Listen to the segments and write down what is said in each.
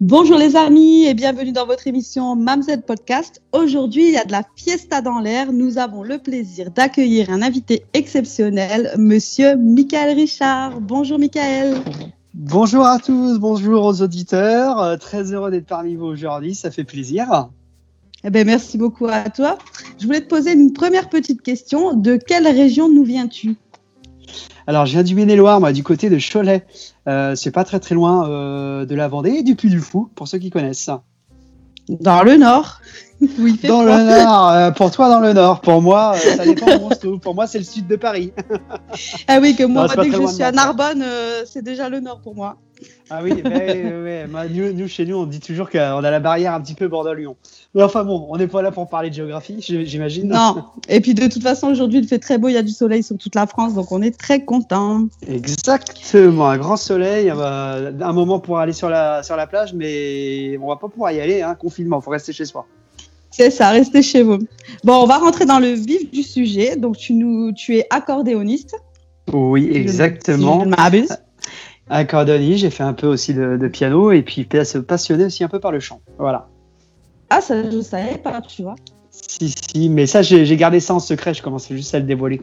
Bonjour les amis et bienvenue dans votre émission Mamzed Podcast. Aujourd'hui, il y a de la fiesta dans l'air. Nous avons le plaisir d'accueillir un invité exceptionnel, monsieur Michael Richard. Bonjour Michael. Bonjour à tous, bonjour aux auditeurs. Euh, très heureux d'être parmi vous aujourd'hui, ça fait plaisir. Eh ben, merci beaucoup à toi. Je voulais te poser une première petite question. De quelle région nous viens-tu? Alors, je viens du Maine-et-Loire, moi, du côté de Cholet. Euh, c'est pas très très loin euh, de la Vendée et du Puy du Fou, pour ceux qui connaissent. Dans le Nord. Oui, dans le Nord. Euh, pour toi, dans le Nord. Pour moi, ça dépend où Pour moi, c'est le sud de Paris. ah oui, que moi, dès que je suis à Narbonne, c'est déjà le Nord pour moi. Ah oui, nous, chez nous, on dit toujours qu'on a la barrière un petit peu Bordeaux-Lyon. Mais enfin bon, on n'est pas là pour parler de géographie, j'imagine. Non, et puis de toute façon, aujourd'hui, il fait très beau, il y a du soleil sur toute la France, donc on est très content. Exactement, un grand soleil, un moment pour aller sur la, sur la plage, mais on va pas pouvoir y aller, hein, confinement, il faut rester chez soi. C'est ça, restez chez vous. Bon, on va rentrer dans le vif du sujet. Donc, tu, nous, tu es accordéoniste. Oui, exactement. Je, Accordéoniste, j'ai fait un peu aussi de, piano et puis passionné aussi un peu par le chant. Voilà. Ah, ça, je savais pas, tu vois. Si, si, mais ça, j'ai gardé ça en secret, je commençais juste à le dévoiler.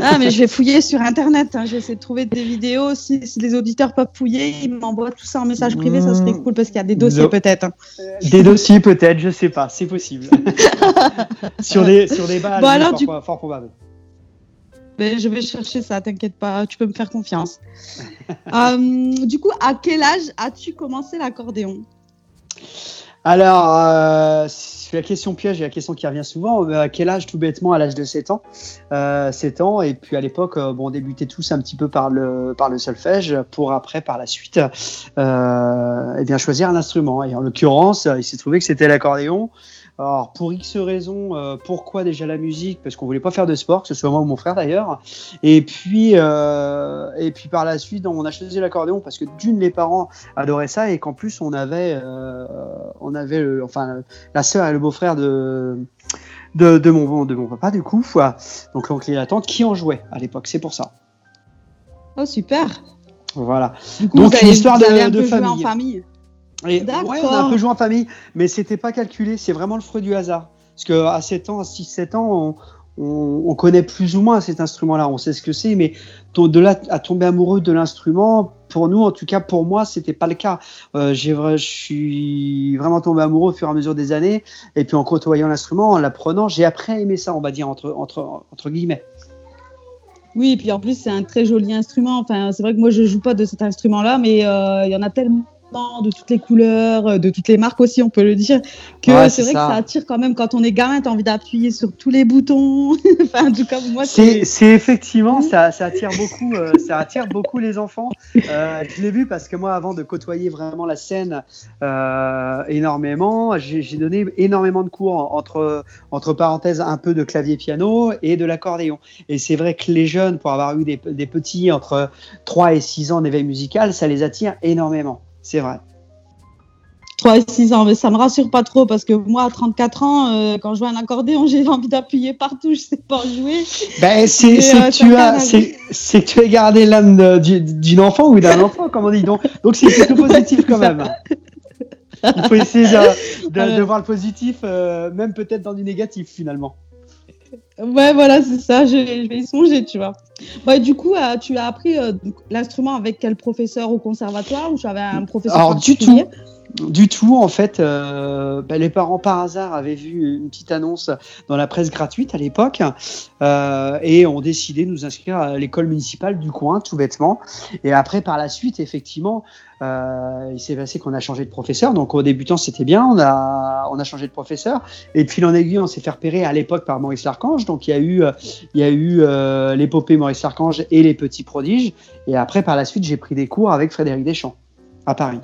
ah, mais je vais fouiller sur Internet, hein. j'essaie de trouver des vidéos. Si, les auditeurs peuvent fouiller, ils m'envoient tout ça en message privé, ça serait cool parce qu'il y a des dossiers peut-être. Hein. Des dossiers peut-être, je sais pas, c'est possible. sur, des, sur des balles, fort, fort probable. Mais je vais chercher ça, t'inquiète pas, tu peux me faire confiance. Euh, du coup, à quel âge as-tu commencé l'accordéon? Alors, euh, la question piège et la question qui revient souvent. Euh, à quel âge, tout bêtement, à l'âge de 7 ans 7 ans, et puis à l'époque, bon, on débutait tous un petit peu par le, par le solfège pour après, par la suite, eh bien, choisir un instrument. Et en l'occurrence, il s'est trouvé que c'était l'accordéon. Alors, pour X raisons, euh, pourquoi déjà la musique? Parce qu'on voulait pas faire de sport, que ce soit moi ou mon frère d'ailleurs. Et puis, euh, et puis par la suite, on a choisi l'accordéon parce que d'une, les parents adoraient ça et qu'en plus, on avait, euh, on avait, enfin, la sœur et le beau-frère de, de, de, mon, de mon papa, du coup, donc l'oncle et la tante, qui en jouaient à l'époque. C'est pour ça. Oh, super. Voilà. donc, une histoire de, de famille. En famille. Et, ouais, on a un peu joué en famille, mais c'était pas calculé, c'est vraiment le fruit du hasard. Parce qu'à 7 ans, à 6-7 ans, on, connaît plus ou moins cet instrument-là, on sait ce que c'est, mais de là à tomber amoureux de l'instrument, pour nous, en tout cas pour moi, c'était pas le cas. Euh, je suis vraiment tombé amoureux au fur et à mesure des années, et puis en côtoyant l'instrument, en l'apprenant, j'ai après aimé ça, on va dire entre, entre, entre guillemets. Oui, et puis en plus, c'est un très joli instrument. Enfin, c'est vrai que moi, je joue pas de cet instrument-là, mais euh, il y en a tellement de toutes les couleurs, euh, de toutes les marques aussi, on peut le dire. Que c'est vrai que ça attire quand même quand on est gamin, tu as envie d'appuyer sur tous les boutons. enfin, en tout cas, moi, c'est effectivement, ça, ça, attire beaucoup, euh, ça attire beaucoup les enfants. Euh, je l'ai vu parce que moi, avant de côtoyer vraiment la scène énormément, j'ai donné énormément de cours entre, entre parenthèses un peu de clavier piano et de l'accordéon. Et c'est vrai que les jeunes, pour avoir eu des, des petits entre 3 et 6 ans d'éveil musical, ça les attire énormément c'est vrai. 3 et 6 ans, mais ça me rassure pas trop parce que moi, à 34 ans, euh, quand je joue un accordéon, j'ai envie d'appuyer partout, je sais pas jouer. Ben, c'est euh, que, tu as, que tu as gardé l'âme d'une enfant ou d'un enfant, comme on dit. Donc, donc c'est plutôt positif quand même. Il faut essayer de, voir le positif, euh, même peut-être dans du négatif finalement. Ouais, voilà, c'est ça, je, vais y songer, tu vois. Ouais, du coup, euh, tu as appris euh, l'instrument avec quel professeur au conservatoire ou tu avais un professeur Alors, du tout. Du tout, en fait, euh, bah, les parents par hasard avaient vu une petite annonce dans la presse gratuite à l'époque euh, et ont décidé de nous inscrire à l'école municipale du coin, tout bêtement. Et après, par la suite, effectivement, euh, il s'est passé qu'on a changé de professeur. Donc au débutant, c'était bien, on a, on a changé de professeur. Et puis en aiguille, on s'est fait repérer à l'époque par Maurice Larchange. Donc il y a eu, il y a eu l'épopée Maurice Larchange et les petits prodiges. Et après, par la suite, j'ai pris des cours avec Frédéric Deschamps à Paris.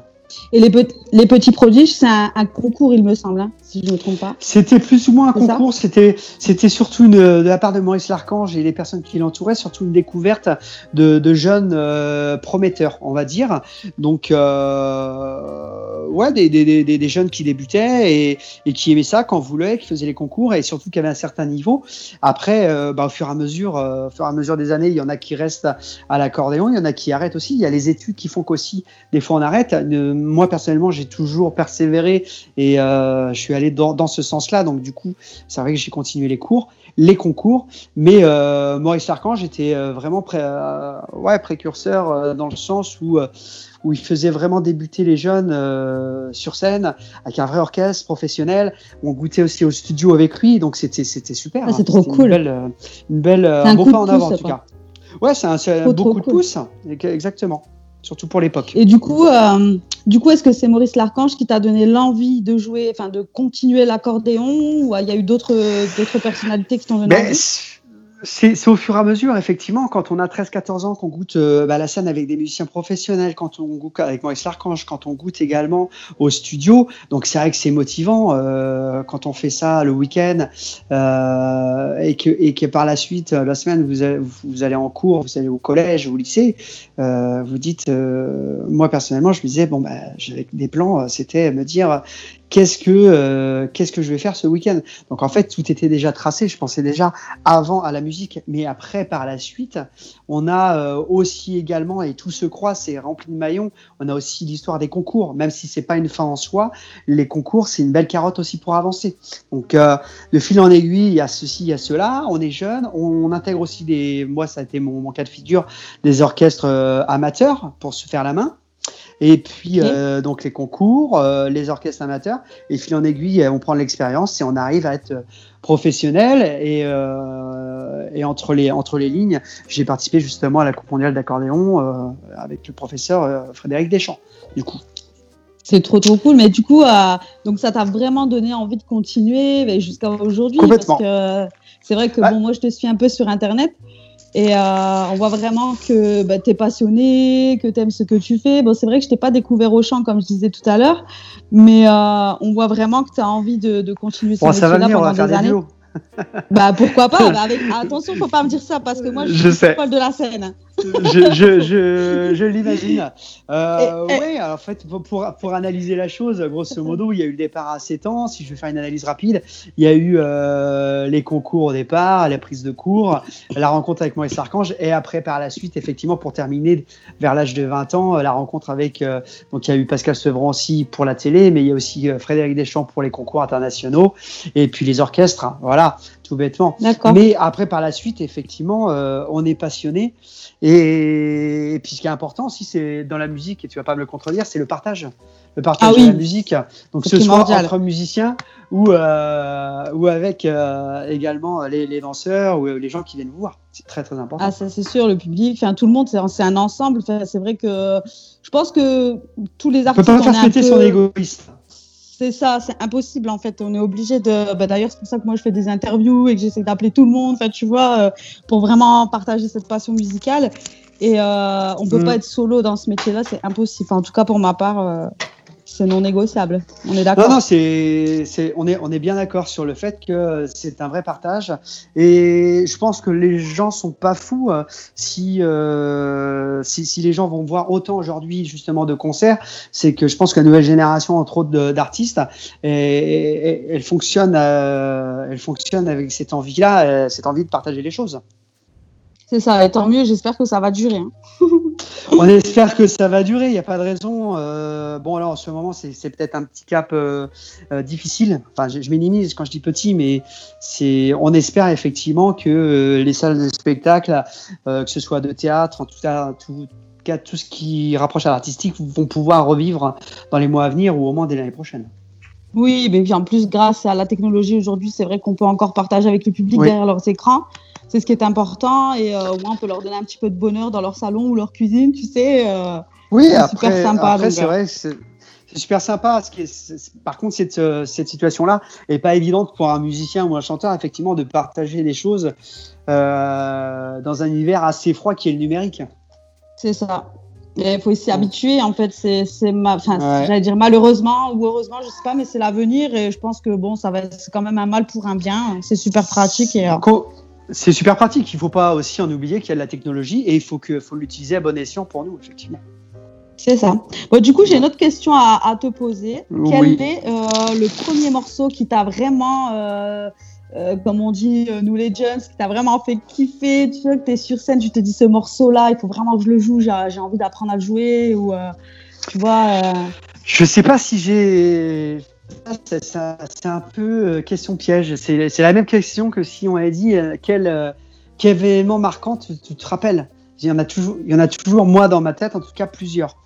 Et les, les petits prodiges, c'est un, concours, il me semble, hein, si je ne me trompe pas. C'était plus ou moins un concours. C'était, c'était surtout une, de la part de Maurice Larchange et les personnes qui l'entouraient, surtout une découverte de, de jeunes euh, prometteurs, on va dire. Donc, euh, ouais, des, des, des, jeunes qui débutaient et, et, qui aimaient ça, quand voulaient, qui faisaient les concours et surtout qui avaient un certain niveau. Après, bah, au fur et à mesure, au fur et à mesure des années, il y en a qui restent à, l'accordéon, il y en a qui arrêtent aussi. Il y a les études qui font qu'aussi, des fois, on arrête. Moi, personnellement, j'ai toujours persévéré et je suis allé dans, dans ce sens-là. Donc, du coup, c'est vrai que j'ai continué les cours les concours. Mais euh, Maurice Archange était euh, vraiment pré euh, ouais, précurseur dans le sens où, où il faisait vraiment débuter les jeunes sur scène avec un vrai orchestre professionnel. On goûtait aussi au studio avec lui, donc c'était super. Ah, c'est trop cool. Une belle, une belle un, beau pas en avant en tout cas. Ouais, c'est un, beau coup de pouce, exactement surtout pour l'époque. Et du coup, euh, du coup, est-ce que c'est Maurice Larchange qui t'a donné l'envie de jouer, enfin de continuer l'accordéon, ou il y a eu d'autres d'autres personnalités qui t'ont donné ben, envie? C'est au fur et à mesure, effectivement, quand on a 13-14 ans, qu'on goûte euh, bah, la scène avec des musiciens professionnels, quand on goûte avec Maurice Larchange, quand on goûte également au studio. Donc c'est vrai que c'est motivant euh, quand on fait ça le week-end euh, et, que, et que par la suite, la semaine, vous allez, vous allez en cours, vous allez au collège au lycée, vous dites, moi personnellement, je me disais, bon, bah, j'avais des plans, c'était me dire, qu'est-ce que euh, qu'est-ce que je vais faire ce week-end? Donc en fait, tout était déjà tracé. Je pensais déjà avant à la musique, mais après, par la suite, on a euh, aussi également et tout se croit, c'est rempli de maillons. On a aussi l'histoire des concours, même si c'est pas une fin en soi. Les concours, c'est une belle carotte aussi pour avancer. Donc euh, de fil en aiguille, il y a ceci, il y a cela. On est jeune, on, intègre aussi des. Moi, ça a été mon, mon cas de figure, des orchestres amateurs pour se faire la main. Et puis, euh, donc, les concours, euh, les orchestres amateurs. Et fil en aiguille, on prend l'expérience et on arrive à être professionnel. Et, euh, et entre, les, entre les lignes, j'ai participé justement à la Coupe mondiale d'accordéon avec le professeur Frédéric Deschamps, du coup. C'est trop trop cool, mais du coup, donc ça t'a vraiment donné envie de continuer jusqu'à aujourd'hui. Parce que c'est vrai que bon, moi je te suis un peu sur internet et euh, on voit vraiment que bah, tu es passionné, que tu aimes ce que tu fais. Bon, c'est vrai que je t'ai pas découvert au chant, comme je disais tout à l'heure, mais euh, on voit vraiment que tu as envie de, de continuer bon, ça va venir, pendant on va des années. bah pourquoi pas bah, avec... Attention, faut pas me dire ça parce que moi je, suis sais. de la scène je, je, je, je l'imagine. Euh, oui, en fait, pour, pour, analyser la chose, grosso modo, il y a eu le départ à 7 ans. Si je vais faire une analyse rapide, il y a eu euh, les concours au départ, la prise de cours, la rencontre avec Maurice Archange, et après, par la suite, effectivement, pour terminer vers l'âge de 20 ans, la rencontre avec. Euh, donc, il y a eu Pascal Sevrancy pour la télé, mais il y a aussi euh, Frédéric Deschamps pour les concours internationaux, et puis les orchestres. Hein, voilà, tout bêtement. Mais après, par la suite, effectivement, euh, on est passionné. Et, puis ce qui est important aussi, c'est dans la musique, et tu vas pas me le contredire, c'est le partage. Le partage ah de la musique. Donc ce soit entre musiciens ou, euh, ou avec euh, également les, danseurs ou les gens qui viennent vous voir. C'est très très important. Ah ça c'est sûr, le public, enfin tout le monde, c'est un ensemble. c'est vrai que je pense que tous les artistes. On peut pas faire péter son égoïste. C'est ça, c'est impossible en fait. On est obligé de. Bah, D'ailleurs, c'est pour ça que moi je fais des interviews et que j'essaie d'appeler tout le monde, fait, tu vois, euh, pour vraiment partager cette passion musicale. Et euh, on peut mm. pas être solo dans ce métier-là, c'est impossible. en tout cas, pour ma part, euh, c'est non négociable. On est d'accord. Non, non, c'est, on, est, on est bien d'accord sur le fait que c'est un vrai partage. Et je pense que les gens sont pas fous euh, si, euh, si, si, les gens vont voir autant aujourd'hui justement de concerts. C'est que je pense que la nouvelle génération, entre autres d'artistes, elle fonctionne, euh, elle fonctionne avec cette envie-là, cette envie de partager les choses. C'est ça, et tant mieux, j'espère que ça va durer. Hein. On espère que ça va durer, il n'y a pas de raison. Euh, bon, alors en ce moment, c'est peut-être un petit cap euh, euh, difficile. Enfin, je, minimise quand je dis petit, mais c'est, on espère effectivement que les salles de spectacle, que ce soit de théâtre, en tout cas, tout, tout ce qui rapproche à l'artistique, vont pouvoir revivre dans les mois à venir ou au moins dès l'année prochaine. Oui, mais en plus, grâce à la technologie aujourd'hui, c'est vrai qu'on peut encore partager avec le public derrière leurs écrans c'est ce qui est important et euh, au moins on peut leur donner un petit peu de bonheur dans leur salon ou leur cuisine, tu sais. Euh, oui, c'est super sympa. Après, c'est euh. vrai, c'est super sympa. Ce qui est, par contre, cette, cette situation-là n'est pas évidente pour un musicien ou un chanteur, effectivement, de partager des choses dans un univers assez froid qui est le numérique. C'est ça. Il faut s'y habituer, en fait. C'est, enfin, j'allais dire malheureusement ou heureusement, je sais pas, mais c'est l'avenir et je pense que bon, ça va, c'est quand même un mal pour un bien. C'est super pratique et. C'est super pratique. Il ne faut pas aussi en oublier qu'il y a de la technologie et il faut, que, faut l'utiliser à bon escient pour nous, effectivement. C'est ça. Bon, du coup, j'ai une autre question à, te poser. Quel est euh, le premier morceau qui t'a vraiment, euh, euh, comme on dit, nous les jeunes, qui t'a vraiment fait kiffer? Tu vois que tu es sur scène, tu te dis ce morceau-là, il faut vraiment que je le joue, j'ai envie d'apprendre à le jouer ou tu vois. Je sais pas si j'ai. C'est un peu question piège. C'est la même question que si on avait dit quel, quel événement marquant tu te rappelles? Il y en a toujours, il y en a toujours moi dans ma tête, en tout cas plusieurs.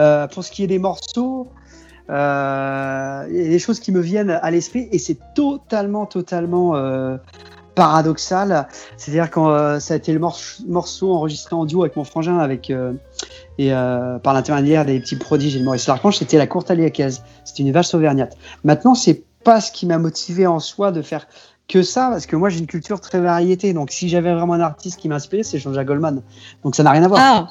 Euh, pour ce qui est des morceaux, euh, il y a des choses qui me viennent à l'esprit et c'est totalement, totalement euh, paradoxal. C'est-à-dire quand ça a été le morceau enregistré en duo avec mon frangin, avec et par l'intermédiaire des petits prodiges et de Maurice Larchange, c'était la courte aliacaise. C'était une vache auvergnate. Maintenant, c'est pas ce qui m'a motivé en soi de faire que ça, parce que moi j'ai une culture très variété. Donc si j'avais vraiment un artiste qui m'inspirait, c'est Jean-Jacques Goldman. Donc ça n'a rien à voir. Ah.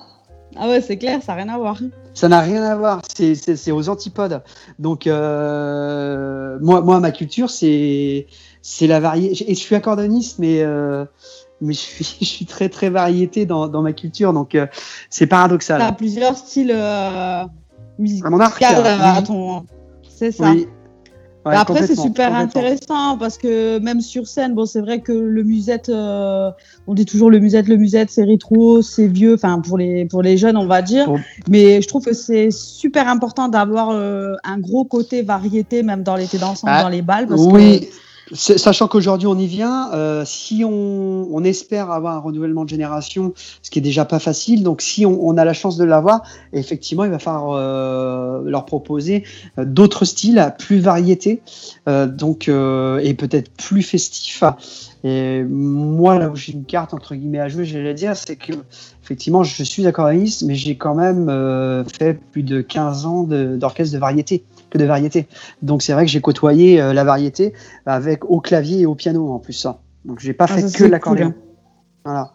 ah ouais, c'est clair, ça n'a rien à voir. Ça n'a rien à voir, c'est aux antipodes. Donc euh, moi, moi, ma culture, c'est la variété. Et je suis accordoniste, mais, euh, mais je suis, je suis très très variété dans, dans ma culture. Donc euh, c'est paradoxal. Tu as plusieurs styles musicaux. À mon arc. C'est ça. Oui. Bah, après, c'est super intéressant parce que même sur scène, bon, c'est vrai que le musette, euh, on dit toujours le musette, le musette, c'est rétro, c'est vieux, enfin pour les pour les jeunes, on va dire. Mais je trouve que c'est super important d'avoir euh, un gros côté variété, même dans l'été dansant, ah, dans les balles. Parce oui. Sachant qu'aujourd'hui on y vient, euh, si on, espère avoir un renouvellement de génération, ce qui est déjà pas facile, donc si on, a la chance de l'avoir, effectivement, il va falloir euh, leur proposer euh, d'autres styles, plus variétés, donc et peut-être plus festifs. Et moi, là où j'ai une carte entre guillemets à jouer, j'allais dire, c'est que effectivement, je suis accordéoniste, mais j'ai quand même fait plus de 15 ans d'orchestre de, de variété que de variété. Donc c'est vrai que j'ai côtoyé euh, la variété avec au clavier et au piano en plus ça. Donc j'ai pas ah, fait que l'accordéon. Voilà.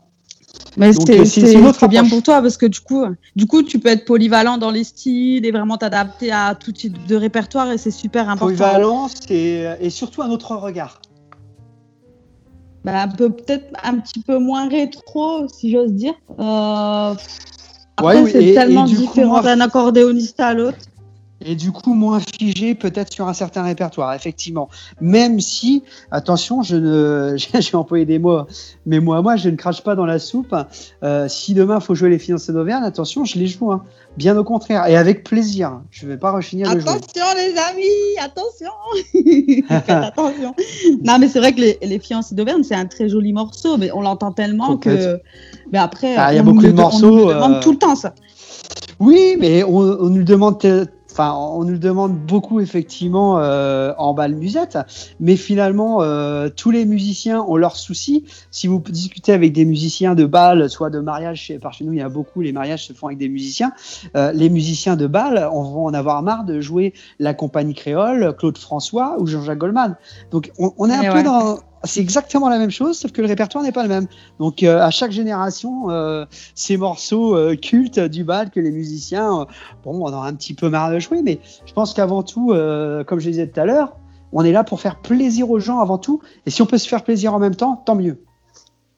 Mais c'est bien pour toi parce que du coup, du coup, tu peux être polyvalent dans les styles et vraiment t'adapter à tout type de répertoire et c'est super important. Polyvalence et, et surtout un autre regard. Bah, peut-être un petit peu moins rétro, si j'ose dire. Euh... Après, c'est tellement différent d'un accordéoniste à l'autre et du coup moins figé peut-être sur un certain répertoire, effectivement. Même si, attention, je ne, j'ai employé des mots, mais moi, moi, je ne crache pas dans la soupe. Euh, si demain il faut jouer les finances d'Auvergne, attention, je les joue, hein. bien au contraire, et avec plaisir. Je ne vais pas refinir le jouer. Attention les amis, attention. attention. Non, mais c'est vrai que les, les fiancés d'Auvergne, c'est un très joli morceau, mais on l'entend tellement que. Mais après, ah, il y a beaucoup de morceaux. On nous demande euh, tout le temps ça. Oui, mais on, on nous demande Enfin, on nous le demande beaucoup effectivement euh, en bal musette, mais finalement, euh, tous les musiciens ont leurs soucis. Si vous discutez avec des musiciens de bal, soit de mariage, par chez nous il y a beaucoup, les mariages se font avec des musiciens. Euh, les musiciens de bal on vont en avoir marre de jouer la compagnie créole, Claude François ou Jean-Jacques Goldman. Donc on, est un peu dans c'est exactement la même chose, sauf que le répertoire n'est pas le même. Donc euh, à chaque génération, euh, ces morceaux euh, cultes du bal que les musiciens, bon, on en a un petit peu marre de jouer, mais je pense qu'avant tout, comme je disais tout à l'heure, on est là pour faire plaisir aux gens avant tout, et si on peut se faire plaisir en même temps, tant mieux.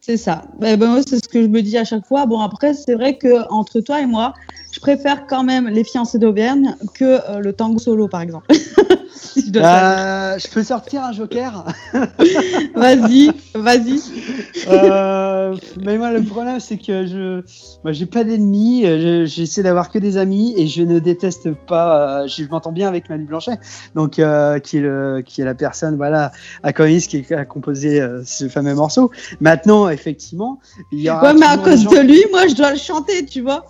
C'est ça. Ben, ben, c'est ce que je me dis à chaque fois. Bon, après, c'est vrai que entre toi et moi, je préfère quand même les fiancés d'Auvergne que le tango solo, par exemple. Euh, je peux sortir un joker Vas-y, vas-y. Euh, mais moi, le problème, c'est que je, moi, j'ai pas d'ennemis. J'essaie d'avoir que des amis et je ne déteste pas. Euh, je m'entends bien avec Manu Blanchet, donc qui est le, qui est la personne, voilà, à Conis qui a composé ce fameux morceau. Maintenant, effectivement, il y aura. Ouais, mais à cause de lui, moi, je dois le chanter, tu vois.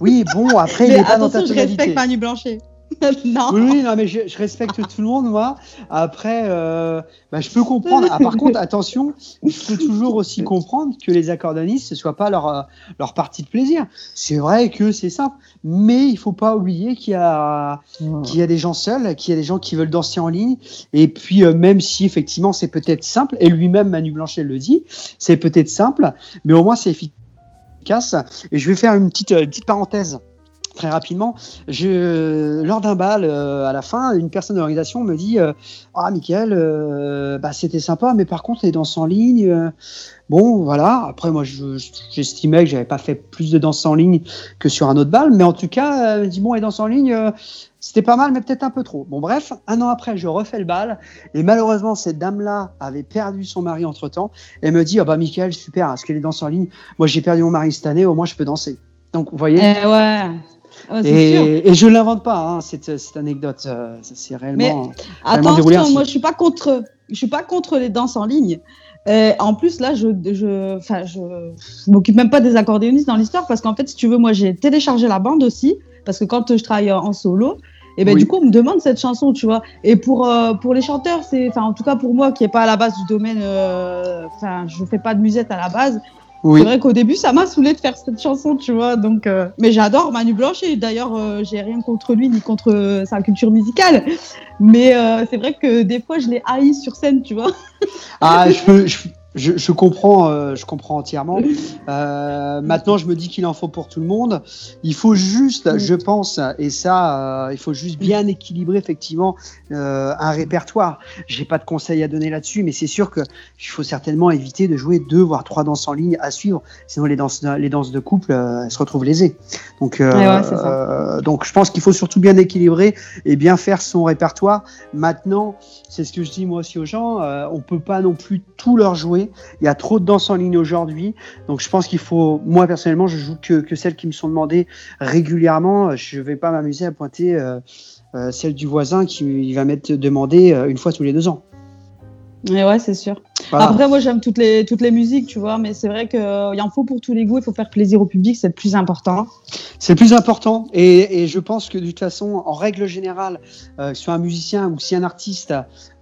Oui, bon, après, il est pas dans ta je respecte Manu Blanchet. non. Oui, non, mais je, respecte tout le monde, moi. Après, euh, bah, je peux comprendre. Ah, par contre, attention, je peux toujours aussi comprendre que les accordonistes, ce soit pas leur, euh, leur partie de plaisir. C'est vrai que c'est simple, mais il faut pas oublier qu'il y a, qu'il y a des gens seuls, qu'il y a des gens qui veulent danser en ligne. Et puis, euh, même si effectivement c'est peut-être simple, et lui-même Manu Blanchet le dit, c'est peut-être simple, mais au moins c'est efficace. Et je vais faire une petite, petite parenthèse. Très rapidement. Je, lors d'un bal, euh, à la fin, une personne de l'organisation me dit euh, Ah, Michael, euh, bah, c'était sympa, mais par contre, les danses en ligne. bon, voilà. Après, moi, j'estimais que j'avais pas fait plus de danses en ligne que sur un autre bal, mais en tout cas, elle me dit Bon, les danses en ligne. c'était pas mal, mais peut-être un peu trop. Bon, bref, un an après, je refais le bal. Et malheureusement, cette dame-là avait perdu son mari entre temps. Elle me dit Ah, bah, Michael, super, est-ce que les danses en ligne Moi, j'ai perdu mon mari cette année, au moins, je peux danser. Donc, vous voyez eh ouais. Ah, et, et, je l'invente pas, hein, cette, cette, anecdote. Euh, c'est réellement. Mais attention, moi je suis pas contre, je suis pas contre les danses en ligne. Euh, en plus, là, je, je, je, m'occupe même pas des accordéonistes dans l'histoire parce qu'en fait, si tu veux, moi, j'ai téléchargé la bande aussi parce que quand je travaille en solo, et ben du coup, on me demande cette chanson, tu vois. Et pour euh, pour les chanteurs, c'est, enfin, en tout cas pour moi, qui est pas à la base du domaine, enfin, je fais pas de musette à la base. C'est vrai qu'au début, ça m'a saoulé de faire cette chanson, tu vois. Donc, euh, mais j'adore Manu Blanche et d'ailleurs, euh, j'ai rien contre lui ni contre euh, sa culture musicale. Mais c'est vrai que des fois, je l'ai haï sur scène, tu vois. Ah, je peux, je, comprends, euh, je comprends entièrement. Euh, maintenant, je me dis qu'il en faut pour tout le monde. Il faut juste, je pense, et ça, euh, il faut juste bien équilibrer effectivement un répertoire. J'ai pas de conseils à donner là-dessus, mais c'est sûr que il faut certainement éviter de jouer deux voire trois danses en ligne à suivre, sinon les danses, les danses de couple se retrouvent lésées. Donc, donc, je pense qu'il faut surtout bien équilibrer et bien faire son répertoire. Maintenant, c'est ce que je dis moi aussi aux gens. on peut pas non plus tout leur jouer il y a trop de danse en ligne aujourd'hui. Donc je pense qu'il faut, moi personnellement, je joue que, que, celles qui me sont demandées régulièrement. Je ne vais pas m'amuser à pointer euh, euh, celle du voisin qui va m'être demandée euh, une fois tous les deux ans. Mais ouais, c'est sûr. Après, moi, j'aime toutes les, toutes les musiques, tu vois, mais c'est vrai qu'il y en faut pour tous les goûts, il faut faire plaisir au public, c'est le plus important. C'est le plus important, et, et, je pense que de toute façon, en règle générale, euh, soit un musicien ou si un artiste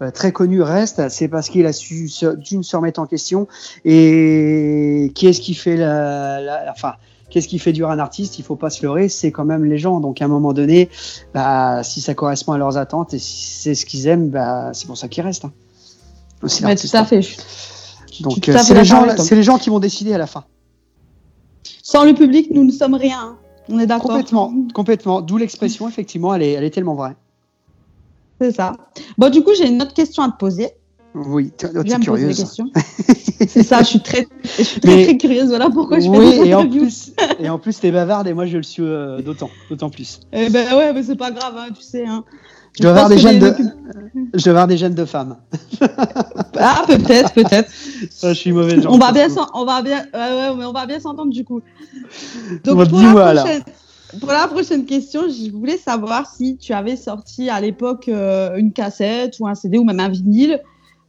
euh, très connu reste, c'est parce qu'il a su d'une se remettre en question, et qui est-ce qui fait la, la enfin, qu'est-ce qui fait durer un artiste? Il faut pas se leurrer, c'est quand même les gens. Donc à un moment donné, bah, si ça correspond à leurs attentes et si c'est ce qu'ils aiment, bah, c'est pour ça qu'ils restent. Hein tout à fait. Donc euh, c'est les, gens, les gens qui vont décider à la fin. Sans le public, nous ne sommes rien. On est d'accord. Complètement, complètement. D'où l'expression, effectivement, elle est, elle est tellement vraie. C'est ça. Bon, du coup, j'ai une autre question à te poser. Oui, tu es curieuse. c'est ça, je suis très, je suis très, très, curieuse. Voilà pourquoi je oui, fais et en plus, et en plus, t'es bavarde et moi, je le suis euh, d'autant, d'autant plus. Eh ben ouais, mais c'est pas grave, hein, tu sais. Hein. Je dois avoir des gènes de, je dois avoir des gènes de femmes. ah peut-être, peut-être. je suis mauvais On va bien, on va bien, ouais, mais on va bien s'entendre du coup. Donc pour la, prochaine, pour la, prochaine, question, je voulais savoir si tu avais sorti à l'époque euh, une cassette ou un CD ou même un vinyle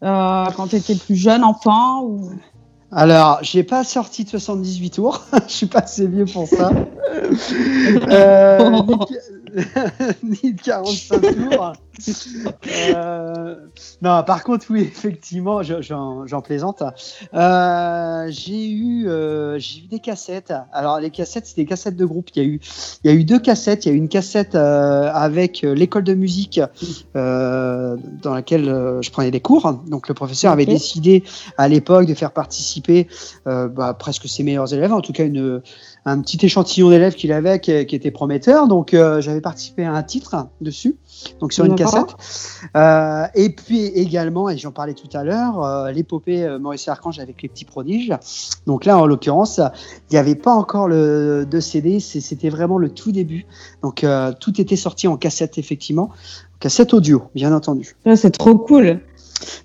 euh, quand tu étais plus jeune enfant ou... Alors, j'ai pas sorti de 78 tours, je suis pas assez vieux pour ça. euh, ni de 45 tours. Euh, non, par contre, oui, effectivement, j'en plaisante. Euh, j'ai eu, euh, j'ai eu des cassettes. Alors, les cassettes, c'est des cassettes de groupe. Il y a eu, il y a eu deux cassettes. Il y a eu une cassette avec l'école de musique dans laquelle je prenais des cours. Donc, le professeur avait décidé à l'époque de faire participer bah, presque ses meilleurs élèves, en tout cas une un petit échantillon d'élèves qu'il avait qui, était prometteur. Donc euh, j'avais participé à un titre dessus, donc sur une cassette. Euh, et puis également, et j'en parlais tout à l'heure, euh, l'épopée Maurice Archange avec les petits prodiges. Donc là, en l'occurrence, il n'y avait pas encore le de CD, c'était vraiment le tout début. Donc tout était sorti en cassette effectivement, cassette audio, bien entendu. C'est trop cool.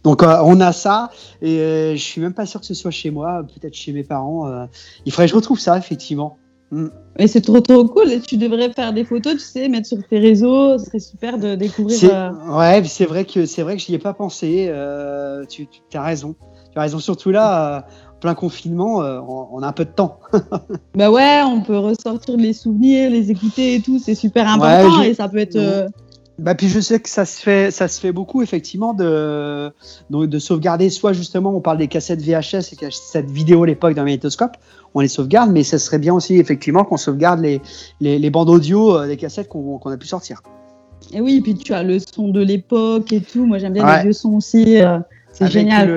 Donc euh, on a ça et euh, je suis même pas sûr que ce soit chez moi, peut-être chez mes parents. Euh. il faudrait que je retrouve ça effectivement. Mm. Mais c'est trop trop cool tu devrais faire des photos, tu sais, mettre sur tes réseaux, ce serait super de découvrir. Ouais, c'est vrai que c'est vrai que j'y ai pas pensé. tu, as raison, tu as raison. Surtout là, plein confinement, on, a un peu de temps. bah ouais, on peut ressortir les souvenirs, les écouter et tout, c'est super important et ça peut être. Bah puis je sais que ça se fait, ça se fait beaucoup effectivement de, de, sauvegarder. Soit justement, on parle des cassettes VHS et cassettes vidéo à l'époque d'un magnétoscope, on les sauvegarde, mais ça serait bien aussi effectivement qu'on sauvegarde les, les, les, bandes audio euh, des cassettes qu'on a pu sortir. Et oui, puis tu as le son de l'époque et tout. Moi j'aime bien les vieux sons aussi. Euh, c'est génial.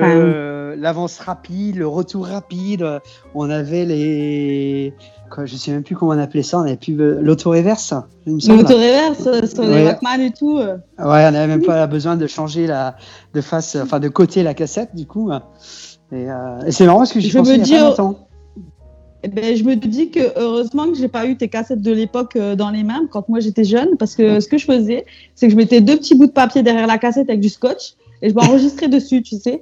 L'avance rapide, le retour rapide. On avait les. Quoi, je sais même plus comment on appelait ça. On avait plus l'auto-reverse. L'auto-reverse sur les Walkman et tout. Ouais, on n'avait même pas besoin de changer la, de face, enfin de côté la cassette du coup. Et, c'est marrant parce que j'y pensais me il y a pas longtemps. Eh ben, je me dis que heureusement que j'ai pas eu tes cassettes de l'époque euh, dans les mains quand moi j'étais jeune, parce que ce que je faisais, c'est que je mettais deux petits bouts de papier derrière la cassette avec du scotch et je m'enregistrais dessus, tu sais,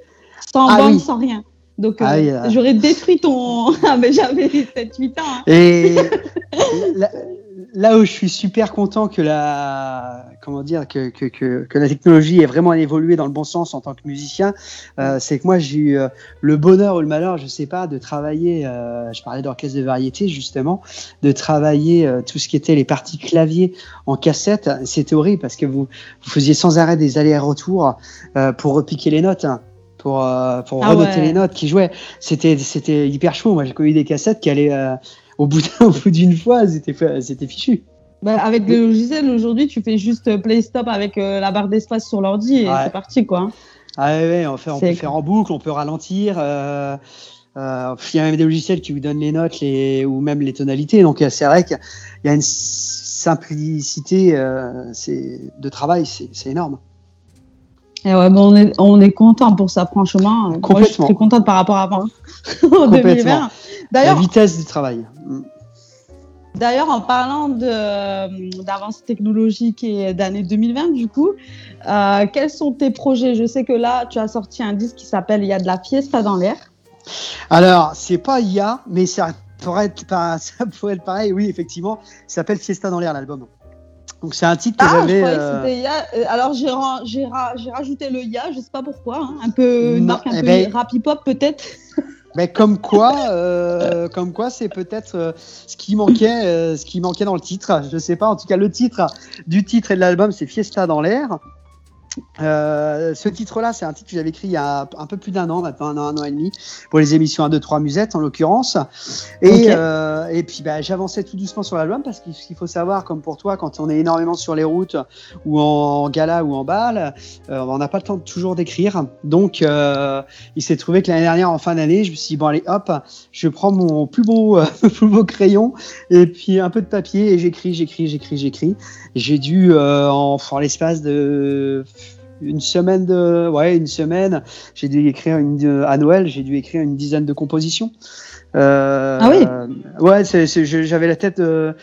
sans ah sans rien. Donc ah euh, j'aurais détruit ton. ah, mais j'avais 7-8 ans. Hein. Et là où je suis super content que la, comment dire, que, que, que, la technologie ait vraiment évolué dans le bon sens en tant que musicien, euh, c'est que moi j'ai eu euh, le bonheur ou le malheur, je sais pas, de travailler. Euh, je parlais d'orchestre de variété justement, de travailler tout ce qui était les parties clavier en cassette. C'était horrible parce que vous, vous faisiez sans arrêt des allers-retours pour repiquer les notes. Hein, pour, pour ah les notes qui jouaient. C'était, c'était hyper chaud. Moi, j'ai connu des cassettes qui allaient, au bout d'une fois, c'était fichu. Bah, avec le logiciel, aujourd'hui, tu fais juste play stop avec euh, la barre d'espace sur l'ordi et c'est parti, quoi. Ah ouais, on, fait, on peut faire en boucle, on peut ralentir. Euh, euh, il y a même des logiciels qui vous donnent les notes les, ou même les tonalités. Donc c'est vrai qu'il y a une simplicité de travail, c'est énorme. Et ouais, on, est, on est content pour ça, franchement. Complètement. Moi, je suis très contente par rapport à avant. Complètement. La vitesse du travail. D'ailleurs, en parlant d'avancées technologiques et d'année 2020, du coup, euh, quels sont tes projets? Je sais que là, tu as sorti un disque qui s'appelle Il y a de la fiesta dans l'air. Alors, c'est pas Il y a, mais ça pourrait être, ça pourrait être pareil. Oui, effectivement, ça s'appelle Fiesta dans l'air, l'album. Donc c'est un titre que ah, j'avais. Euh... Alors j'ai rajouté le Ya, je sais pas pourquoi, hein. un peu une marque un eh peu ben... rap hip hop peut-être. Mais comme quoi, euh, comme quoi, c'est peut-être euh, ce qui manquait, euh, ce qui manquait dans le titre. Je sais pas. En tout cas, le titre du titre et de l'album, c'est Fiesta dans l'air. Euh, ce titre-là, c'est un titre que j'avais écrit il y a un peu plus d'un an, maintenant un an, un an et demi, pour les émissions 1, 2, 3 musettes en l'occurrence. Et, euh, et puis bah, j'avançais tout doucement sur l'album parce qu'il faut savoir, comme pour toi, quand on est énormément sur les routes ou en, gala ou en bal, euh, on n'a pas le temps de toujours d'écrire. Donc il s'est trouvé que l'année dernière, en fin d'année, je me suis dit, bon allez hop, je prends mon plus beau, plus beau crayon et puis un peu de papier et j'écris, j'écris, j'écris, j'écris. J'ai dû, en, en l'espace de une semaine de ouais une semaine. J'ai dû écrire une à Noël j'ai dû écrire une dizaine de compositions. Euh, ah oui. ouais j'avais la tête euh,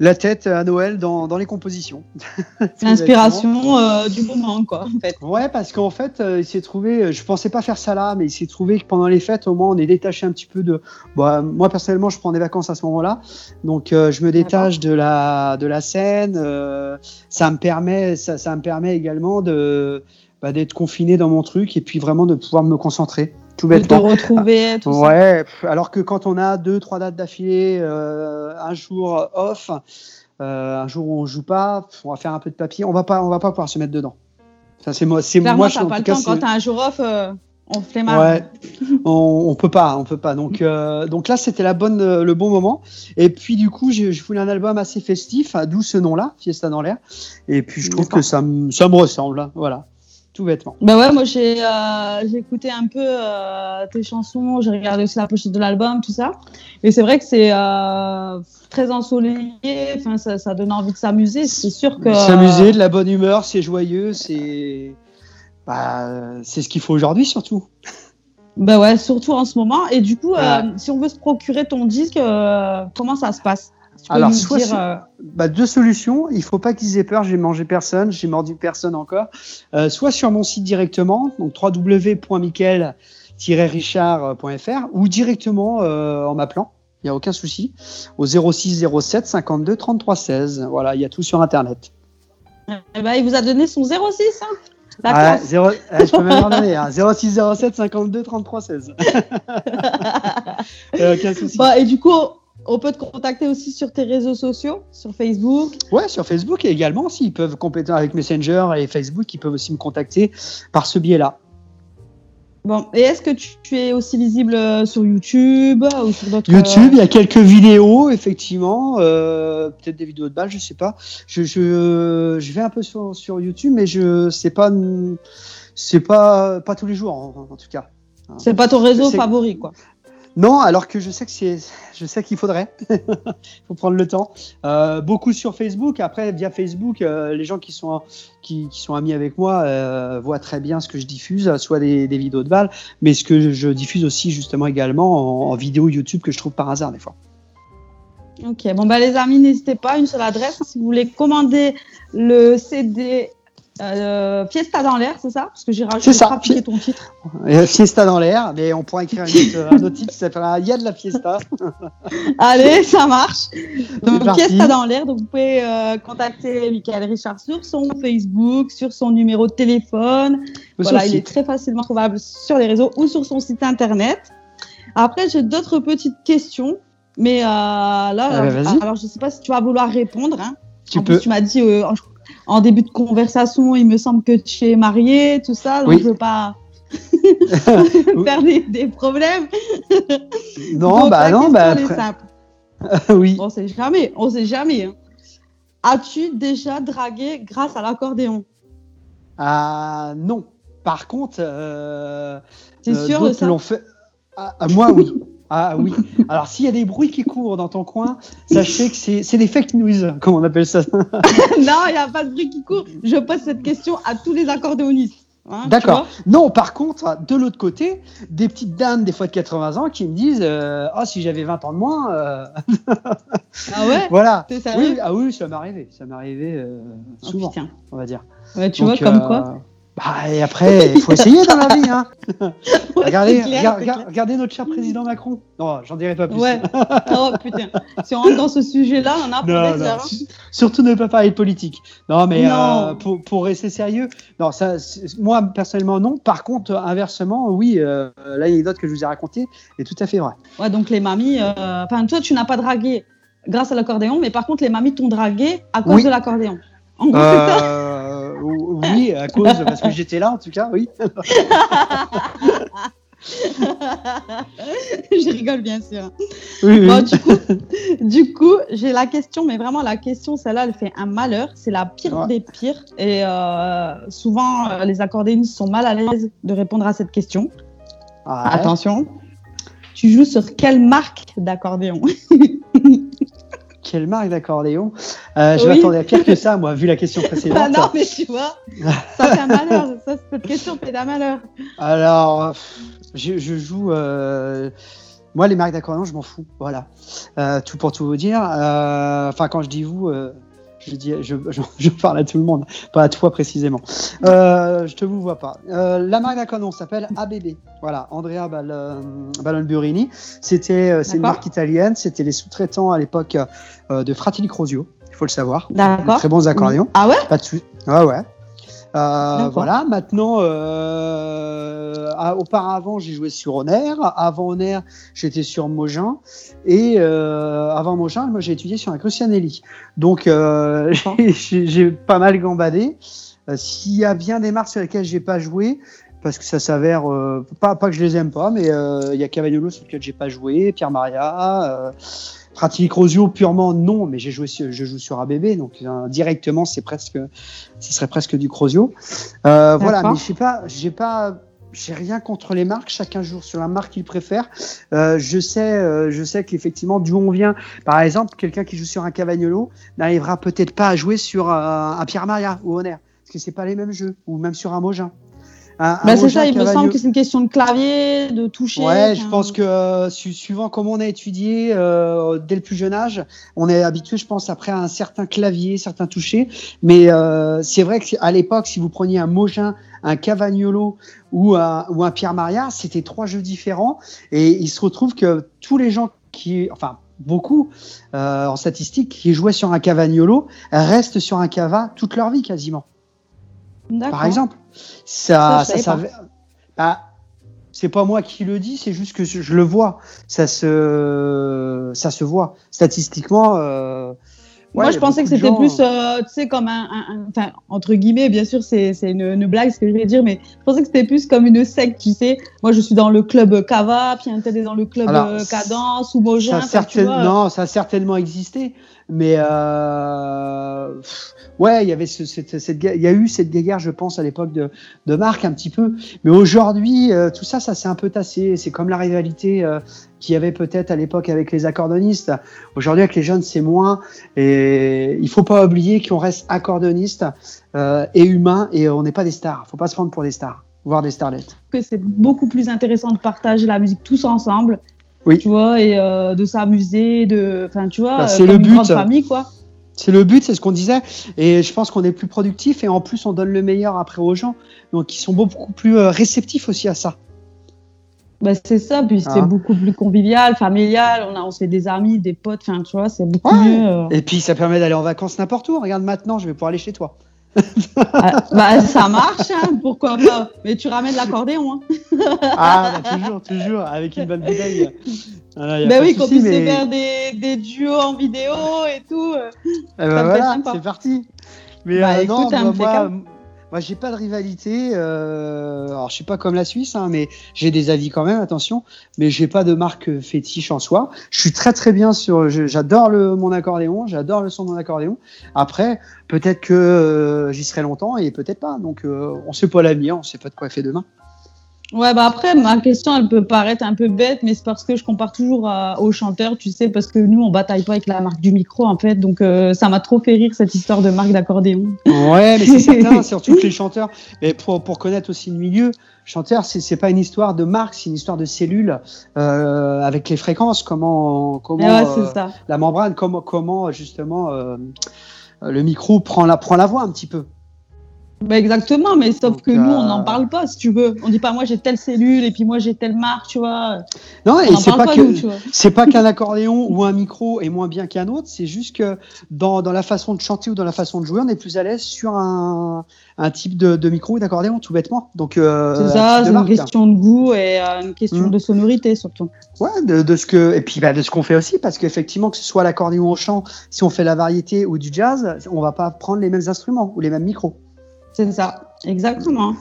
la tête à Noël dans, dans les compositions. L'inspiration euh, du moment quoi en fait. Ouais parce qu'en fait il s'est trouvé je pensais pas faire ça là mais il s'est trouvé que pendant les fêtes au moins on est détaché un petit peu de bah, moi personnellement je prends des vacances à ce moment là donc je me détache de la de la scène ça me permet ça, ça me permet également de bah, d'être confiné dans mon truc et puis vraiment de pouvoir me concentrer tout De te retrouver, tout ouais, alors que quand on a deux, trois dates d'affilée, euh, un jour off, euh, un jour où on joue pas, on va faire un peu de papier, on va pas, on va pas pouvoir se mettre dedans. Ça c'est moi, c'est moi. T'as pas le temps quand as un jour off. Euh, on fait mal. Ouais, on, on, peut pas, on peut pas. Donc, donc là, c'était la bonne, le bon moment. Et puis du coup, je voulais un album assez festif, d'où ce nom-là, Fiesta dans l'air. Et puis je trouve que ça, ça me ressemble. Hein, voilà tout bêtement. Bah ouais, moi j'ai euh, écouté un peu euh, tes chansons, j'ai regardé aussi la pochette de l'album, tout ça. Et c'est vrai que c'est euh, très ensoleillé, enfin ça, ça, donne envie de s'amuser, c'est sûr que. S'amuser, de la bonne humeur, c'est joyeux, c'est bah, c'est ce qu'il faut aujourd'hui surtout. Bah ouais, surtout en ce moment. Et du coup, si on veut se procurer ton disque, comment ça se passe? Alors, soit euh, bah, deux solutions. Il faut pas qu'ils aient peur. J'ai mangé personne, j'ai mordu personne encore. Euh, soit sur mon site directement, donc www.michael-richard.fr, ou directement euh, en m'appelant. Il n'y a aucun souci. Au 06 07 52 33 16. Voilà, il y a tout sur Internet. Eh ben, il vous a donné son 06, hein ah, zéro, eh, je peux même en donner. Hein. 06 07 52 33 16. aucun souci. Bah, et du coup, on peut te contacter aussi sur tes réseaux sociaux, sur Facebook. Ouais, sur Facebook également. S'ils peuvent compléter avec Messenger et Facebook, ils peuvent aussi me contacter par ce biais-là. Bon, et est-ce que tu, es aussi visible euh, sur YouTube ou sur d'autres YouTube, il y a quelques vidéos, effectivement, euh, peut-être des vidéos de balles, je sais pas. Je, je, vais un peu sur, YouTube, mais je pas, c'est pas pas tous les jours en, tout cas. C'est pas ton réseau favori, quoi. Non, alors que je sais que c'est, je sais qu'il faudrait. Il faut prendre le temps. Euh, beaucoup sur Facebook. Après, via Facebook, euh, les gens qui sont qui, sont amis avec moi euh, voient très bien ce que je diffuse, soit des, vidéos de balles, mais ce que je diffuse aussi justement également en, en, vidéo YouTube que je trouve par hasard des fois. Ok, bon bah les amis, n'hésitez pas, une seule adresse si vous voulez commander le CD euh, Fiesta dans l'air, c'est ça? Parce que j'ai rajouté ton titre. Euh, Fiesta dans l'air, mais on pourrait écrire un autre titre qui s'appellera Il y a de la Fiesta. Allez, ça marche. Donc Fiesta dans l'air, donc vous pouvez euh, contacter Michael Richard sur son Facebook, sur son numéro de téléphone. voilà, il est très facilement trouvable sur les réseaux ou sur son site internet. Après, j'ai d'autres petites questions, mais là, ah, alors, je ne sais pas si tu vas vouloir répondre. Hein. Tu peux. tu m'as dit, en début de conversation, il me semble que tu es marié, tout ça, donc je je veux pas faire des, problèmes. Non, bah non, bah oui. On sait jamais, on sait jamais. Hein. As-tu déjà dragué grâce à l'accordéon? Ah non. Par contre, euh, c'est euh, sûr de ça? fait... Ah, ah, moi oui. Ah oui. Alors s'il y a des bruits qui courent dans ton coin, sachez que c'est des fake news, comme on appelle ça. non, il n'y a pas de bruit qui court. Je pose cette question à tous les accordéonistes. Hein, D'accord. Non, par contre, de l'autre côté, des petites dames, des fois de 80 ans, qui me disent euh, Oh, si j'avais 20 ans de moins. Euh, ah ouais? Voilà. Oui, ah oui, ça m'est arrivé. Ça m'est arrivé euh, oh, souvent, on va dire. Ouais, tu vois, comme quoi? Bah, et après, il faut essayer dans la vie. Hein. regardez, regardez, notre cher président Macron. Non, j'en dirai pas plus. Ouais. Oh putain. Si on rentre dans ce sujet-là, on a non, non. Hein. Surtout ne pas parler de politique. Non, mais euh, pour, pour, rester sérieux, non, ça, moi personnellement non. Par contre, inversement, oui, euh, l'anecdote que je vous ai racontée est tout à fait vraie. Ouais, donc les mamies. Euh, enfin, toi, tu n'as pas dragué grâce à l'accordéon, mais par contre, les mamies t'ont dragué à cause de l'accordéon. En gros, c'est ça. Euh, oui, à cause, parce que j'étais là en tout cas, oui. je rigole bien sûr. bon, du coup, du coup j'ai la question, mais vraiment la question, celle-là, elle fait un malheur. C'est la pire des pires. Et euh, souvent, euh, les accordéonistes sont mal à l'aise de répondre à cette question. Attention. Tu joues sur quelle marque d'accordéon? Quelle marque d'accordéon? Euh, Je m'attendais à pire que ça, moi, vu la question précédente. Ah non, mais tu vois, ça fait un malheur. Ça, cette question fait un malheur. Alors, je, joue. Euh, moi, les marques d'accordéon, je m'en fous. Voilà. Euh, tout pour tout vous dire. Enfin, quand je dis vous, je, dis, je, je, parle à tout le monde, pas à toi précisément. Euh, je te vous vois pas. Euh, la marque d'accordéon s'appelle ABB. Voilà, Andrea Ballon Burini. C'était, c'est une marque italienne. C'était les sous-traitants à l'époque de Fratelli Crosio. Il faut le savoir. D'accord. Très bons accordéons. Ah ouais? Pas de suite. Ouais ouais. Euh, voilà, maintenant, euh, auparavant, j'ai joué sur Honor. Avant Honor, j'étais sur Mogin. Et euh, avant Mogin, moi, j'ai étudié sur un Crucianelli. Donc, j'ai pas mal gambadé. S'il y a bien des marques sur lesquelles j'ai pas joué, parce que ça s'avère pas, pas que je les aime pas, mais il y a Cavagnolo sur lequel j'ai pas joué, Pierre Maria. Pratique Rosio purement non, mais j'ai joué, je joue sur ABB, donc euh, directement c'est presque, ce serait presque du Crosio. Euh, voilà, mais je sais pas, j'ai pas, j'ai rien contre les marques. Chacun joue sur la marque qu'il préfère. Euh, je sais, je sais qu'effectivement, d'où on vient, par exemple, quelqu'un qui joue sur un Cavagnolo n'arrivera peut-être pas à jouer sur un Pierre Maria ou Honor, parce que c'est pas les mêmes jeux, ou même sur un Mogin. Bah, c'est ça, il me semble que c'est une question de clavier, de toucher. Ouais, je pense que euh, suivant comment on a étudié euh, dès le plus jeune âge, on est habitué, je pense, après à un certain clavier, certains touchés. Mais euh, c'est vrai qu'à l'époque, si vous preniez un Mogin, un Cavagnolo ou un, ou un Pierre Maria, c'était trois jeux différents. Et il se retrouve que tous les gens qui, enfin, beaucoup en statistique, qui jouaient sur un Cavagnolo restent sur un Cava toute leur vie quasiment. Par exemple. Ça, ça, ça, bah, c'est pas moi qui le dis, c'est juste que je le vois. Ça se, ça se voit statistiquement. Euh, moi, je pensais que c'était plus, euh, tu sais, comme un, enfin, entre guillemets, bien sûr, c'est une, une, blague ce que je vais dire, mais je pensais que c'était plus comme une secte, tu sais. Moi, je suis dans le club Cava, puis un est dans le club Alors, Cadence ou Mogin. Ça non, ça a certainement existé, Mais euh, ouais, il y avait ce, cette, cette, il y a eu cette guerre, je pense, à l'époque de, de Marc un petit peu. Mais aujourd'hui, euh, tout ça, ça s'est un peu tassé. C'est comme la rivalité euh, qu'il y avait peut-être à l'époque avec les accordonistes. Aujourd'hui, avec les jeunes, c'est moins. Et il faut pas oublier qu'on reste accordoniste euh, et humain et on n'est pas des stars. Faut pas se prendre pour des stars, voire des starlettes. C'est beaucoup plus intéressant de partager la musique tous ensemble. Oui. Tu vois, et euh, de s'amuser, de, enfin, tu vois, bah, c'est le but. famille, quoi. C'est le but, c'est ce qu'on disait. Et je pense qu'on est plus productif et en plus, on donne le meilleur après aux gens. Donc, ils sont beaucoup plus euh, réceptifs aussi à ça. Bah, c'est ça, puis c'est hein beaucoup plus convivial, familial. On, a, on se fait des amis, des potes, enfin, tu vois, c'est beaucoup mieux. Euh. Et puis, ça permet d'aller en vacances n'importe où. Regarde maintenant, je vais pouvoir aller chez toi. Ah, bah, ça marche, hein, pourquoi pas. Mais tu ramènes l'accordéon. Hein. ah, bah, toujours, toujours, avec une bonne bouteille. bah oui, quand tu sais faire des, des, duos en vidéo et tout. Eh ben voilà, c'est parti. Mais bah, euh, écoute, non, moi, moi, j'ai pas de rivalité. Euh, alors, je suis pas comme la Suisse, hein, mais j'ai des avis quand même. Attention, mais j'ai pas de marque fétiche en soi. Je suis très très bien sur. J'adore le mon accordéon. J'adore le son de mon accordéon. Après, peut-être que euh, j'y serai longtemps et peut-être pas. Donc, euh, on sait pas l'avenir. On sait pas de quoi fait demain. Ouais, bah après, ma question, elle peut paraître un peu bête, mais c'est parce que je compare toujours aux chanteurs, tu sais, parce que nous, on bataille pas avec la marque du micro, en fait. Donc, euh, ça m'a trop fait rire, cette histoire de marque d'accordéon. Ouais, mais c'est certain, surtout que les chanteurs, et pour, pour connaître aussi le milieu, chanteur, c'est pas une histoire de marque, c'est une histoire de cellules euh, avec les fréquences, comment, comment ouais, euh, la membrane, comment, comment justement euh, le micro prend la, prend la voix un petit peu. Bah exactement, mais sauf que nous, on n'en euh, parle pas, si tu veux. On dit pas, moi j'ai telle cellule et puis moi j'ai telle marque, tu vois. Non, et c'est pas, pas, que c'est pas qu'un accordéon ou un micro est moins bien qu'un autre, c'est juste que dans, dans, la façon de chanter ou dans la façon de jouer, on est plus à l'aise sur un, un type de, de micro ou d'accordéon, tout bêtement. Donc euh, c'est ça, c'est une question de goût et euh, une question hmm. de sonorité surtout. Ouais, de, de ce que et puis bah, de ce qu'on fait aussi, parce qu'effectivement que ce soit l'accordéon au chant, si on fait la variété ou du jazz, on va pas prendre les mêmes instruments ou les mêmes micros. C'est ça, exactement.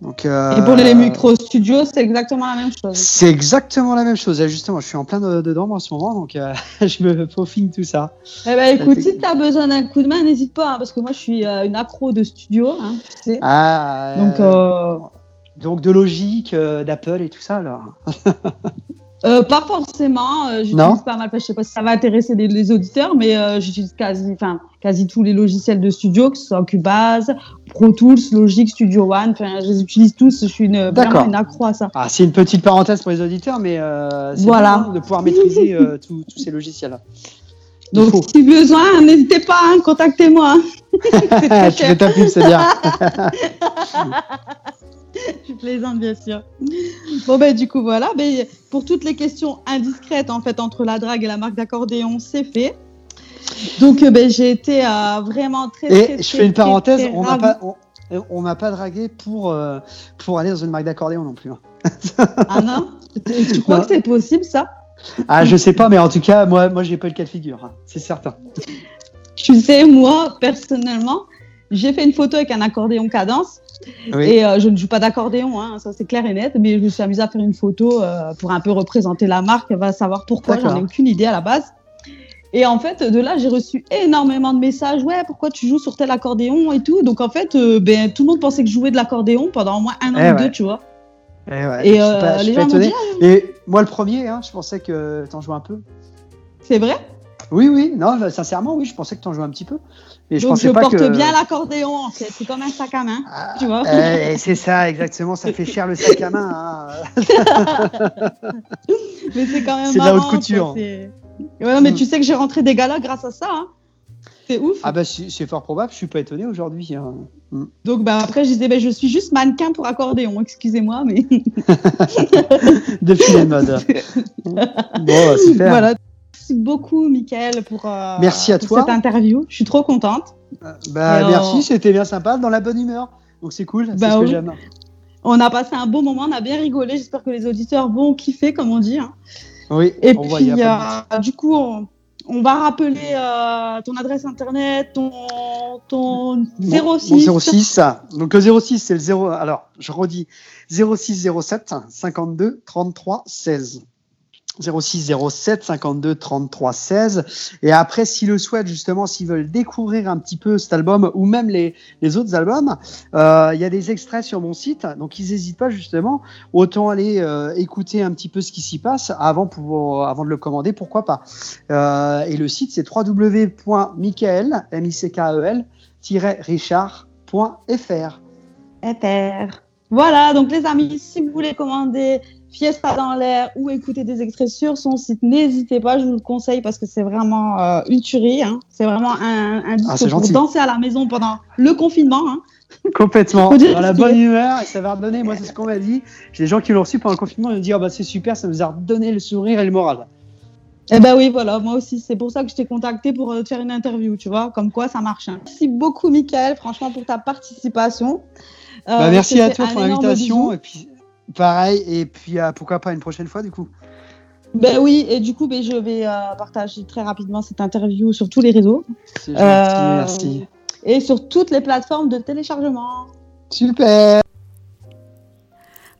Donc, euh, Et pour les micro studios, c'est exactement la même chose. C'est exactement la même chose. Justement, je suis en plein dedans en ce moment, donc euh, je me peaufine tout ça. Eh ben, écoute, si tu as besoin d'un coup de main, n'hésite pas, hein, parce que moi, je suis euh, une accro de studio. Hein, tu sais. Ah, donc, donc de logique, d'Apple et tout ça, alors. Euh, pas forcément. Euh, j'utilise pas mal. Je sais pas si ça va intéresser les, auditeurs, mais euh, j'utilise quasi, enfin, quasi tous les logiciels de studio, que ce soit Cubase, Pro Tools, Logic, Studio One. Enfin, je les utilise tous. Je suis une, vraiment une accro à ça. Ah, c'est une petite parenthèse pour les auditeurs, mais c'est voilà. de pouvoir maîtriser tous ces logiciels-là. Donc, si besoin, n'hésitez pas, hein, contactez-moi. tu fais ta pub, c'est bien. je plaisante, bien sûr. Bon, ben, du coup, voilà. Ben, pour toutes les questions indiscrètes, en fait, entre la drague et la marque d'accordéon, c'est fait. Donc, ben, j'ai été euh, vraiment très, très, Et je fais une parenthèse, on n'a pas, on, m'a pas dragué pour, euh, pour aller dans une marque d'accordéon non plus. Hein. ah non? Tu crois que c'est possible, ça? Ah, je sais pas, mais en tout cas, moi, moi j'ai pas le cas de figure, hein, c'est certain. Tu sais, moi, personnellement, j'ai fait une photo avec un accordéon cadence. Et euh, je ne joue pas d'accordéon, hein, ça c'est clair et net, mais je me suis amusée à faire une photo euh, pour un peu représenter la marque. Va savoir pourquoi, j'en ai aucune idée à la base. Et en fait, de là, j'ai reçu énormément de messages. Ouais, pourquoi tu joues sur tel accordéon et tout. Donc en fait, euh, ben, tout le monde pensait que je jouais de l'accordéon pendant au moins un an eh ou deux, tu vois. Eh et les gens dit, ah, Et moi, le premier, hein, je pensais que tu en jouais un peu. C'est vrai? Oui, oui. Non, sincèrement, oui, je pensais que tu en jouais un petit peu. Donc je, porte bien l'accordéon en fait, c'est comme un sac à main, ah, tu vois. Eh, c'est ça, exactement, ça fait cher le sac à main. Hein. mais c'est quand même C'est de la haute couture. Ouais, mais tu sais que j'ai rentré des galas grâce à ça. Hein. C'est ouf. Ah bah c'est fort probable, je suis pas étonné aujourd'hui. Hein. Mm. Donc bah après je disais bah, je suis juste mannequin pour accordéon, excusez-moi mais. de de mode. bon super. Voilà beaucoup, Mickaël, pour, euh, merci à toi. cette interview. Je suis trop contente. Euh, bah, merci, c'était bien sympa, dans la bonne humeur. Donc c'est cool, c'est bah ce que j'aime. On a passé un beau moment, on a bien rigolé. J'espère que les auditeurs vont kiffer, comme on dit. Hein. Oui, Et puis, euh, du coup, on, va rappeler ton adresse internet, ton, ton 06. 06. Donc le 06, c'est le 0. Alors, je redis 06 07 52 33 16. 06 07 52 33 16. Et après, s'ils le souhaitent, justement, s'ils veulent découvrir un petit peu cet album ou même les, les autres albums, euh, il y a des extraits sur mon site. Donc, ils n'hésitent pas, justement. Autant aller euh, écouter un petit peu ce qui s'y passe avant, pour, avant de le commander, pourquoi pas? Euh, et le site, c'est www.michael, m i c k e l richard.fr. FR. Voilà, donc les amis, si vous voulez commander Fiesta dans l'air ou écouter des extraits sur son site, n'hésitez pas, je vous le conseille parce que c'est vraiment euh, une tuerie. Hein. C'est vraiment un, un disque ah, pour danser à la maison pendant le confinement. Hein. Complètement, dans la bonne humeur, et ça va redonner, moi c'est ce qu'on m'a dit, j'ai des gens qui l'ont reçu pendant le confinement, ils me disent oh, bah, c'est super, ça nous a redonné le sourire et le moral. Eh ben oui, voilà, moi aussi, c'est pour ça que je t'ai contacté pour euh, te faire une interview, tu vois, comme quoi ça marche. Hein. Merci beaucoup, Michael, franchement, pour ta participation. Euh, bah, merci à toi pour l'invitation, et puis Pareil, et puis euh, pourquoi pas une prochaine fois du coup? Ben oui, et du coup, ben, je vais euh, partager très rapidement cette interview sur tous les réseaux. C'est gentil, euh, merci. Et sur toutes les plateformes de téléchargement. Super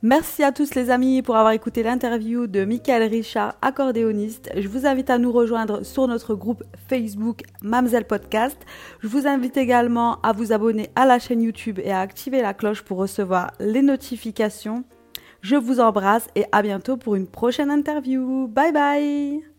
Merci à tous les amis pour avoir écouté l'interview de Michael Richard, accordéoniste. Je vous invite à nous rejoindre sur notre groupe Facebook Mamselle Podcast. Je vous invite également à vous abonner à la chaîne YouTube et à activer la cloche pour recevoir les notifications. Je vous embrasse et à bientôt pour une prochaine interview. Bye bye